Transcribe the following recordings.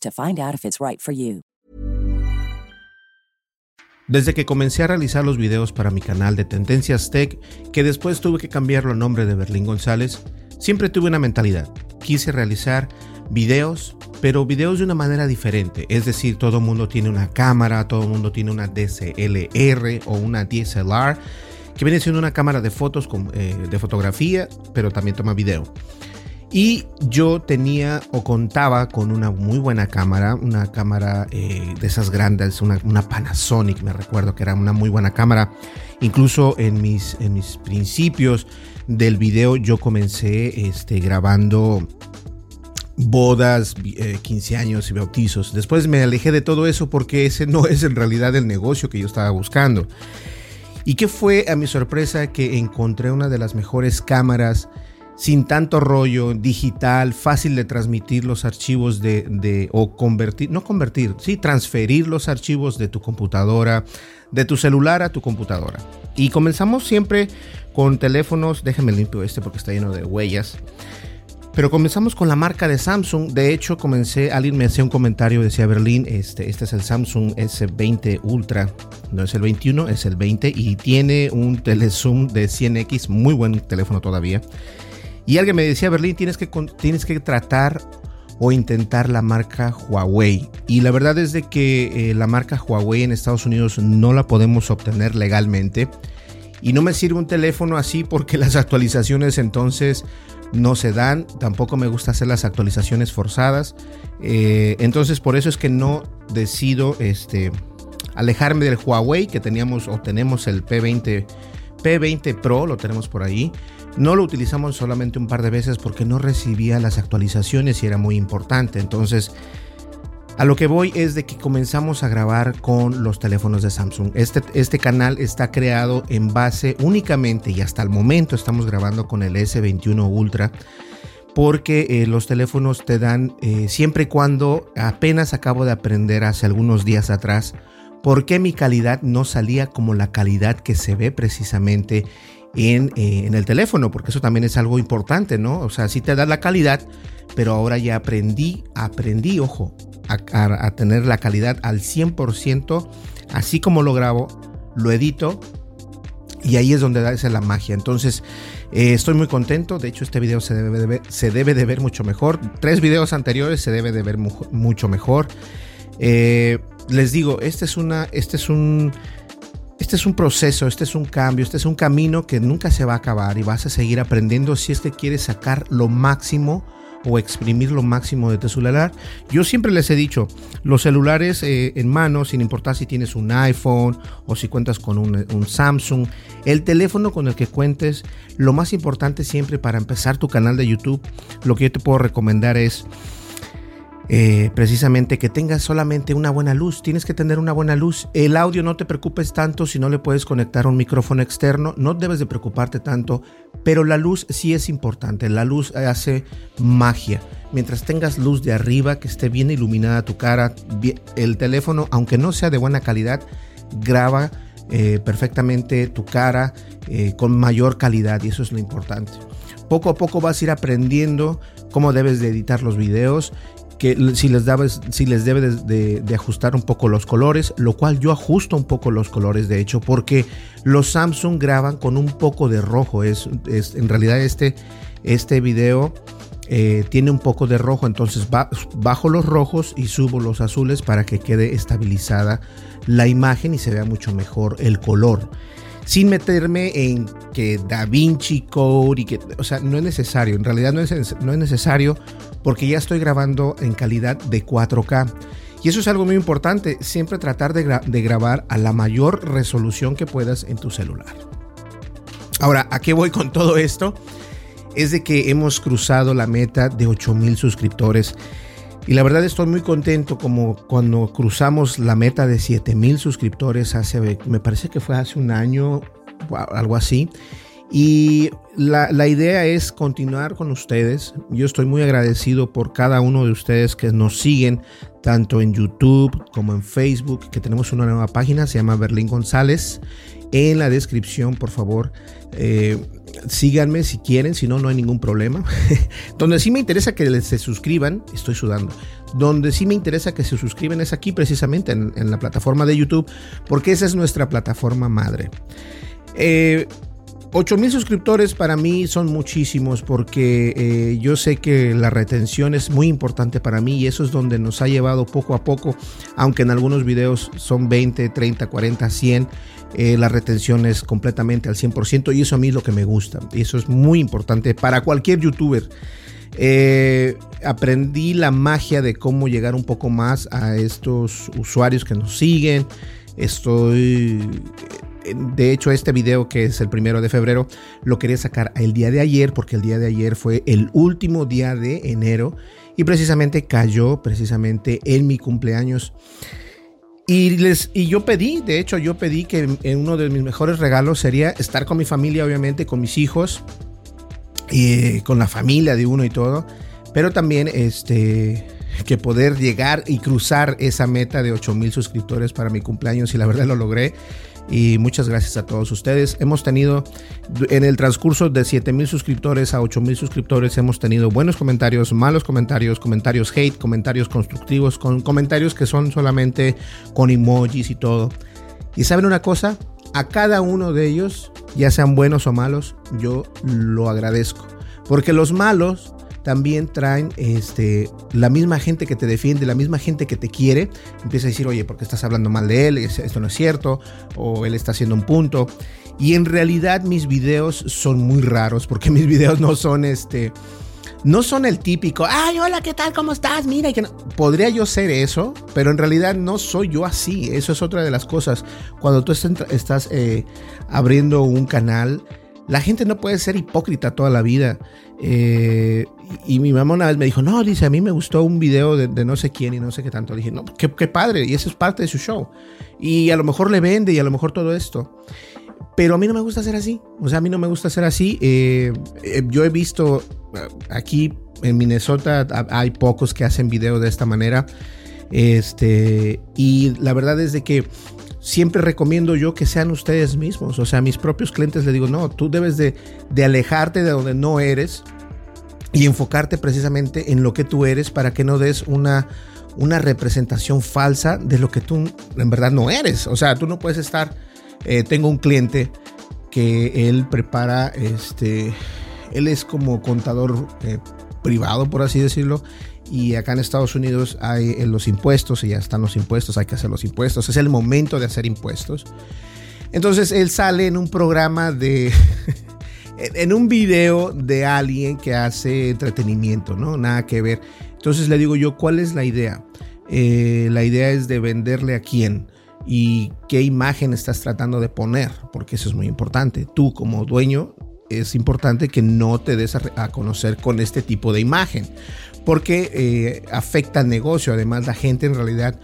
to find out if it's right for you. Desde que comencé a realizar los videos para mi canal de Tendencias Tech, que después tuve que cambiarlo al nombre de Berlín González, siempre tuve una mentalidad. Quise realizar videos, pero videos de una manera diferente. Es decir, todo el mundo tiene una cámara, todo el mundo tiene una DSLR o una DSLR, que viene siendo una cámara de fotos, eh, de fotografía, pero también toma video. Y yo tenía o contaba con una muy buena cámara, una cámara eh, de esas grandes, una, Panasonic, me recuerdo que era una muy buena cámara. Incluso en mis, en mis principios del video yo comencé este, grabando bodas, 15 eh, años y bautizos. Después me alejé de todo eso porque ese no es en realidad el negocio que yo estaba buscando. Y que fue a mi sorpresa que encontré una de las mejores cámaras sin tanto rollo, digital, fácil de transmitir los archivos de, o convertir, no convertir, sí, transferir los archivos de tu computadora, de tu celular a tu computadora. Y comenzamos siempre con teléfonos, déjame limpio este porque está lleno de huellas. Pero comenzamos con la marca de Samsung. De hecho, comencé, alguien me hacía un comentario, decía Berlín, este, este es el Samsung S20 Ultra. No es el 21, es el 20 y tiene un telezoom de 100X, muy buen teléfono todavía. Y alguien me decía, Berlín, tienes que, tienes que tratar o intentar la marca Huawei. Y la verdad es de que eh, la marca Huawei en Estados Unidos no la podemos obtener legalmente. Y no me sirve un teléfono así porque las actualizaciones entonces no se dan. Tampoco me gusta hacer las actualizaciones forzadas. Eh, entonces por eso es que no decido este, alejarme del Huawei que teníamos o tenemos el P20, P20 Pro, lo tenemos por ahí. No lo utilizamos solamente un par de veces porque no recibía las actualizaciones y era muy importante. Entonces, a lo que voy es de que comenzamos a grabar con los teléfonos de Samsung. Este, este canal está creado en base únicamente y hasta el momento estamos grabando con el S21 Ultra porque eh, los teléfonos te dan eh, siempre y cuando apenas acabo de aprender hace algunos días atrás por qué mi calidad no salía como la calidad que se ve precisamente eh, en, el teléfono, porque eso también es algo importante, ¿no? O sea, sí te da la calidad, pero ahora ya aprendí, aprendí, ojo, a, tener la calidad al 100%, así como lo grabo, lo edito y ahí es donde da esa la magia. Entonces, eh, estoy muy contento. De hecho, este video se debe de ver, se debe de ver mucho mejor. Tres videos anteriores se debe de ver mucho mejor. Eh, les digo, este es una, este es un este es un proceso, este es un cambio, este es un camino que nunca se va a acabar y vas a seguir aprendiendo si es que quieres sacar lo máximo o exprimir lo máximo de tu celular. Yo siempre les he dicho, los celulares eh, en mano, sin importar si tienes un iPhone o si cuentas con un, un, Samsung, el teléfono con el que cuentes, lo más importante siempre para empezar tu canal de YouTube, lo que yo te puedo recomendar es eh, precisamente que tengas solamente una buena luz. Tienes que tener una buena luz. El audio no te preocupes tanto si no le puedes conectar un micrófono externo. No debes de preocuparte tanto, pero la luz sí es importante. La luz hace magia. Mientras tengas luz de arriba, que esté bien iluminada tu cara, el teléfono, aunque no sea de buena calidad, graba eh, perfectamente tu cara eh, con mayor calidad y eso es lo importante. Poco a poco vas a ir aprendiendo cómo debes de editar los videos que si les, debes de, ajustar un poco los colores, lo cual yo ajusto un poco los colores de hecho, porque los Samsung graban con un poco de rojo. Es, es en realidad este, este video eh, tiene un poco de rojo, entonces bajo los rojos y subo los azules para que quede estabilizada la imagen y se vea mucho mejor el color sin meterme en que Da Vinci Code y que, o sea, no es necesario, en realidad no es, no es necesario porque ya estoy grabando en calidad de 4K. Y eso es algo muy importante, siempre tratar de, de grabar a la mayor resolución que puedas en tu celular. Ahora, ¿a qué voy con todo esto? Es de que hemos cruzado la meta de 8000 suscriptores. Y la verdad estoy muy contento como cuando cruzamos la meta de 7000 suscriptores hace, me parece que fue hace un año, algo así. Y la, la, idea es continuar con ustedes. Yo estoy muy agradecido por cada uno de ustedes que nos siguen, tanto en YouTube como en Facebook, que tenemos una nueva página, se llama Berlín González. En la descripción, por favor, eh, síganme si quieren, si no, no hay ningún problema. Donde sí me interesa que se suscriban, estoy sudando. Donde sí me interesa que se suscriban es aquí precisamente en, la plataforma de YouTube, porque esa es nuestra plataforma madre. Eh, 8 mil suscriptores para mí son muchísimos porque eh, yo sé que la retención es muy importante para mí y eso es donde nos ha llevado poco a poco, aunque en algunos videos son 20, 30, 40, 100 eh, la retención es completamente al 100% y eso a mí es lo que me gusta. Y eso es muy importante para cualquier youtuber. Eh, aprendí la magia de cómo llegar un poco más a estos usuarios que nos siguen. Estoy... De hecho, este video que es el primero de febrero lo quería sacar el día de ayer porque el día de ayer fue el último día de enero y precisamente cayó precisamente en mi cumpleaños. Y, les, y yo pedí, de hecho, yo pedí que uno de mis mejores regalos sería estar con mi familia, obviamente, con mis hijos, y con la familia de uno y todo, pero también este, que poder llegar y cruzar esa meta de 8 mil suscriptores para mi cumpleaños y la verdad lo logré y muchas gracias a todos ustedes. Hemos tenido en el transcurso de 7 mil suscriptores a 8 mil suscriptores, hemos tenido buenos comentarios, malos comentarios, comentarios hate, comentarios constructivos, con comentarios que son solamente con emojis y todo. Y saben una cosa, a cada uno de ellos, ya sean buenos o malos, yo lo agradezco. Porque los malos también traen este, la misma gente que te defiende, la misma gente que te quiere, empieza a decir, oye, ¿por qué estás hablando mal de él? Esto no es cierto, o él está haciendo un punto. Y en realidad mis videos son muy raros, porque mis videos no son este... No son el típico, ay, hola, ¿qué tal? ¿Cómo estás? Mira, que no. podría yo ser eso, pero en realidad no soy yo así. Eso es otra de las cosas. Cuando tú estás eh, abriendo un canal, la gente no puede ser hipócrita toda la vida. Eh, y mi mamá una vez me dijo, no, dice, a mí me gustó un video de, no sé quién y no sé qué tanto. Le dije, no, qué, padre, y eso es parte de su show. Y a lo mejor le vende y a lo mejor todo esto. Pero a mí no me gusta ser así. O sea, a mí no me gusta ser así. Eh, eh, yo he visto aquí en Minnesota, hay pocos que hacen videos de esta manera. Este, y la verdad es de que siempre recomiendo yo que sean ustedes mismos. O sea, a mis propios clientes les digo, no, tú debes de, de alejarte de donde no eres y enfocarte precisamente en lo que tú eres para que no des una, una representación falsa de lo que tú en verdad no eres. O sea, tú no puedes estar, eh, tengo un cliente que él prepara, este, él es como contador eh, privado, por así decirlo, y acá en Estados Unidos hay eh, los impuestos y ya están los impuestos, hay que hacer los impuestos, es el momento de hacer impuestos. Entonces él sale en un programa de en un video de alguien que hace entretenimiento, ¿no? Nada que ver. Entonces le digo yo, ¿cuál es la idea? Eh, la idea es de venderle a quién y qué imagen estás tratando de poner, porque eso es muy importante. Tú como dueño es importante que no te des a, conocer con este tipo de imagen, porque eh, afecta al negocio. Además, la gente en realidad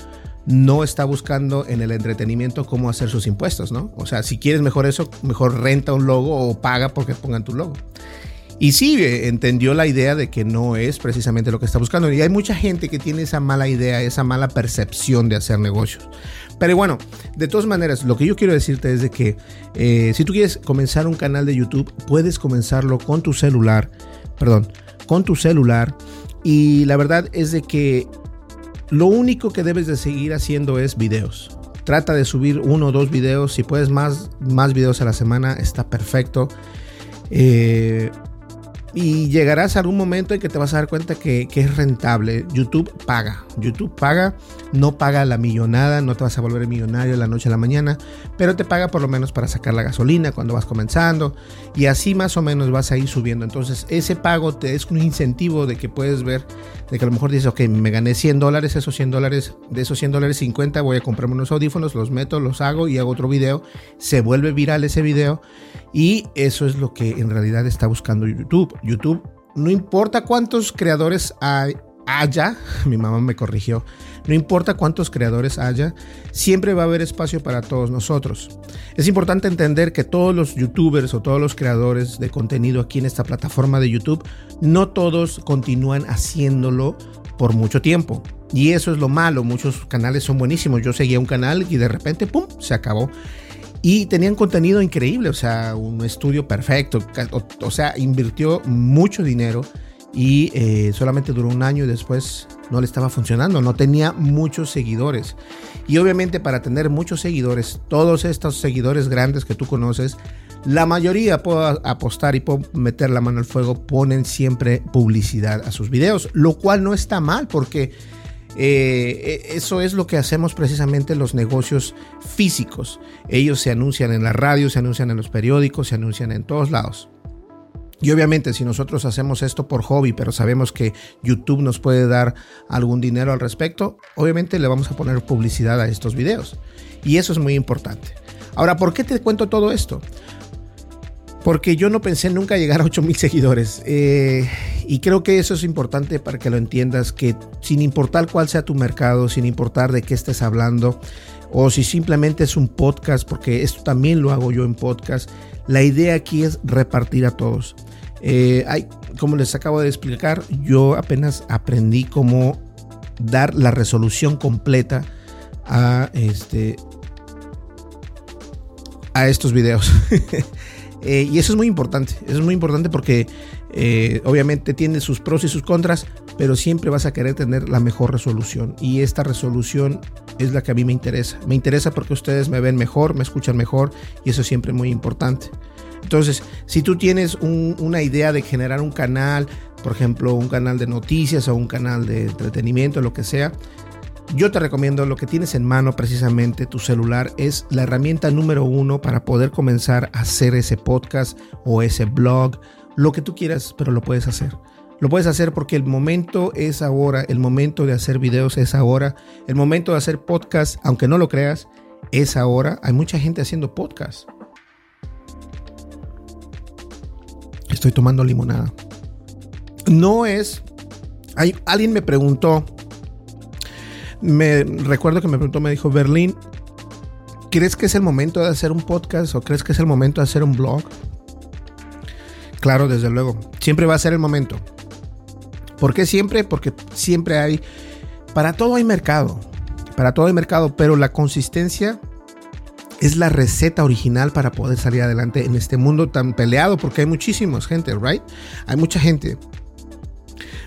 no está buscando en el entretenimiento cómo hacer sus impuestos, ¿no? O sea, si quieres mejor eso, mejor renta un logo o paga porque pongan tu logo. Y sí, eh, entendió la idea de que no es precisamente lo que está buscando. Y hay mucha gente que tiene esa mala idea, esa mala percepción de hacer negocios. Pero bueno, de todas maneras, lo que yo quiero decirte es de que eh, si tú quieres comenzar un canal de YouTube, puedes comenzarlo con tu celular, perdón, con tu celular. Y la verdad es de que lo único que debes de seguir haciendo es videos. Trata de subir uno o dos videos. Si puedes más, más videos a la semana, está perfecto. Eh, y llegarás a algún momento en que te vas a dar cuenta que, es rentable. YouTube paga. YouTube paga. No paga la millonada. No te vas a volver millonario la noche a la mañana. Pero te paga por lo menos para sacar la gasolina cuando vas comenzando. Y así más o menos vas a ir subiendo. Entonces ese pago te es un incentivo de que puedes ver. De que a lo mejor dices, ok, me gané 100 dólares. Esos 100 dólares. De esos 100 dólares 50 voy a comprarme unos audífonos. Los meto, los hago y hago otro video. Se vuelve viral ese video. Y eso es lo que en realidad está buscando YouTube. YouTube, no importa cuántos creadores haya, mi mamá me corrigió, no importa cuántos creadores haya, siempre va a haber espacio para todos nosotros. Es importante entender que todos los youtubers o todos los creadores de contenido aquí en esta plataforma de YouTube, no todos continúan haciéndolo por mucho tiempo. Y eso es lo malo, muchos canales son buenísimos. Yo seguía un canal y de repente, ¡pum!, se acabó. Y tenían contenido increíble, o sea, un estudio perfecto, o, sea, invirtió mucho dinero y eh, solamente duró un año y después no le estaba funcionando, no tenía muchos seguidores. Y obviamente para tener muchos seguidores, todos estos seguidores grandes que tú conoces, la mayoría puedo apostar y puedo meter la mano al fuego, ponen siempre publicidad a sus videos, lo cual no está mal porque eh, e, eso es lo que hacemos precisamente los negocios físicos. Ellos se anuncian en la radio, se anuncian en los periódicos, se anuncian en todos lados. Y obviamente si nosotros hacemos esto por hobby, pero sabemos que YouTube nos puede dar algún dinero al respecto, obviamente le vamos a poner publicidad a estos videos. Y eso es muy importante. Ahora, ¿por qué te cuento todo esto? Porque yo no pensé nunca llegar a 8000 seguidores. Eh, y creo que eso es importante para que lo entiendas, que sin importar cuál sea tu mercado, sin importar de qué estés hablando, o si simplemente es un podcast, porque esto también lo hago yo en podcast, la idea aquí es repartir a todos. Eh, como les acabo de explicar, yo apenas aprendí cómo dar la resolución completa a este a estos videos. Eh, y eso es muy importante, eso es muy importante porque eh, obviamente tiene sus pros y sus contras, pero siempre vas a querer tener la mejor resolución. Y esta resolución es la que a mí me interesa. Me interesa porque ustedes me ven mejor, me escuchan mejor y eso es siempre muy importante. Entonces, si tú tienes una idea de generar un canal, por ejemplo, un canal de noticias o un canal de entretenimiento, lo que sea, yo te recomiendo lo que tienes en mano precisamente, tu celular, es la herramienta número uno para poder comenzar a hacer ese podcast o ese blog, lo que tú quieras, pero lo puedes hacer. Lo puedes hacer porque el momento es ahora, el momento de hacer videos es ahora, el momento de hacer podcast, aunque no lo creas, es ahora. Hay mucha gente haciendo podcast. Estoy tomando limonada. No es... Alguien me preguntó, me recuerdo que me preguntó, me dijo, Berlín, ¿crees que es el momento de hacer un podcast o crees que es el momento de hacer un blog? Claro, desde luego. Siempre va a ser el momento. ¿Por qué siempre? Porque siempre hay, para todo hay mercado. Para todo hay mercado, pero la consistencia es la receta original para poder salir adelante en este mundo tan peleado porque hay muchísima gente, ¿right? Hay mucha gente.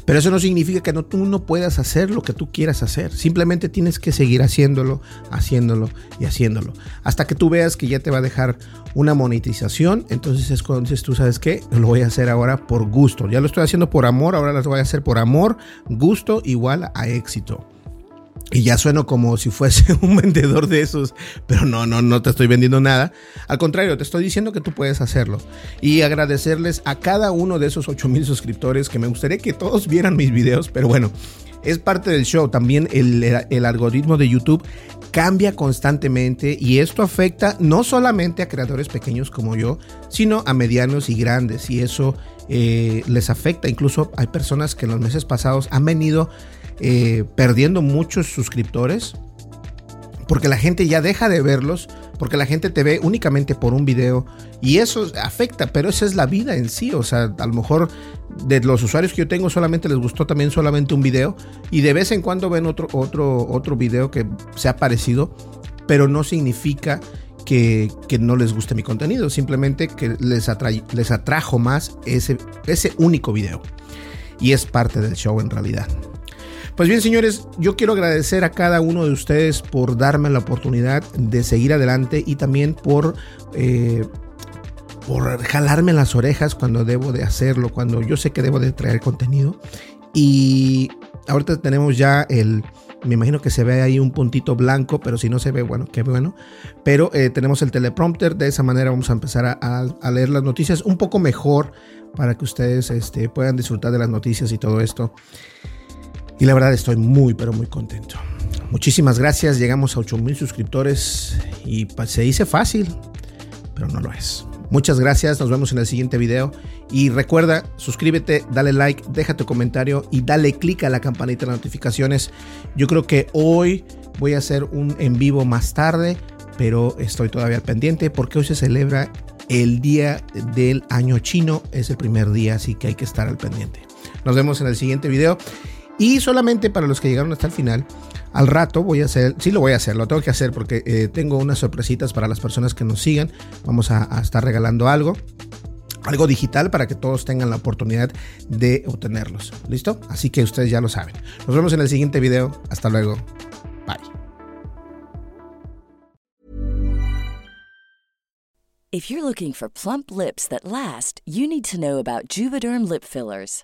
Pero eso no significa que no, tú no puedas hacer lo que tú quieras hacer. Simplemente tienes que seguir haciéndolo, haciéndolo y haciéndolo. Hasta que tú veas que ya te va a dejar una monetización. Entonces es cuando dices, tú sabes qué, lo voy a hacer ahora por gusto. Ya lo estoy haciendo por amor, ahora lo voy a hacer por amor, gusto igual a éxito. Y ya sueno como si fuese un vendedor de esos, pero no, no, no te estoy vendiendo nada. Al contrario, te estoy diciendo que tú puedes hacerlo. Y agradecerles a cada uno de esos 8000 suscriptores que me gustaría que todos vieran mis videos, pero bueno, es parte del show. También el, el, algoritmo de YouTube cambia constantemente y esto afecta no solamente a creadores pequeños como yo, sino a medianos y grandes. Y eso eh, les afecta. Incluso hay personas que en los meses pasados han venido eh, perdiendo muchos suscriptores porque la gente ya deja de verlos, porque la gente te ve únicamente por un video y eso afecta, pero esa es la vida en sí, o sea, a lo mejor de los usuarios que yo tengo solamente les gustó también solamente un video y de vez en cuando ven otro otro otro video que sea parecido, pero no significa que, no les guste mi contenido, simplemente que les, les atrajo más ese, ese único video. Y es parte del show en realidad. Pues bien, señores, yo quiero agradecer a cada uno de ustedes por darme la oportunidad de seguir adelante y también por, eh, por jalarme las orejas cuando debo de hacerlo, cuando yo sé que debo de traer contenido. Y ahorita tenemos ya el, me imagino que se ve ahí un puntito blanco, pero si no se ve, bueno, qué bueno. Pero eh, tenemos el teleprompter, de esa manera vamos a empezar a, leer las noticias un poco mejor para que ustedes este, puedan disfrutar de las noticias y todo esto. Y la verdad estoy muy, pero muy contento. Muchísimas gracias, llegamos a 8000 suscriptores y se dice fácil, pero no lo es. Muchas gracias, nos vemos en el siguiente video. Y recuerda, suscríbete, dale like, deja tu comentario y dale click a la campanita de notificaciones. Yo creo que hoy voy a hacer un en vivo más tarde, pero estoy todavía pendiente porque hoy se celebra el día del año chino. Es el primer día, así que hay que estar al pendiente. Nos vemos en el siguiente video. Y solamente para los que llegaron hasta el final, al rato voy a hacer, sí lo voy a hacer, lo tengo que hacer porque eh, tengo unas sorpresitas para las personas que nos sigan. Vamos a, estar regalando algo algo digital para que todos tengan la oportunidad de obtenerlos. ¿Listo? Así que ustedes ya lo saben. Nos vemos en el siguiente video. Hasta luego. Bye. If you're looking for plump lips that last, you need to know about Juvederm lip fillers.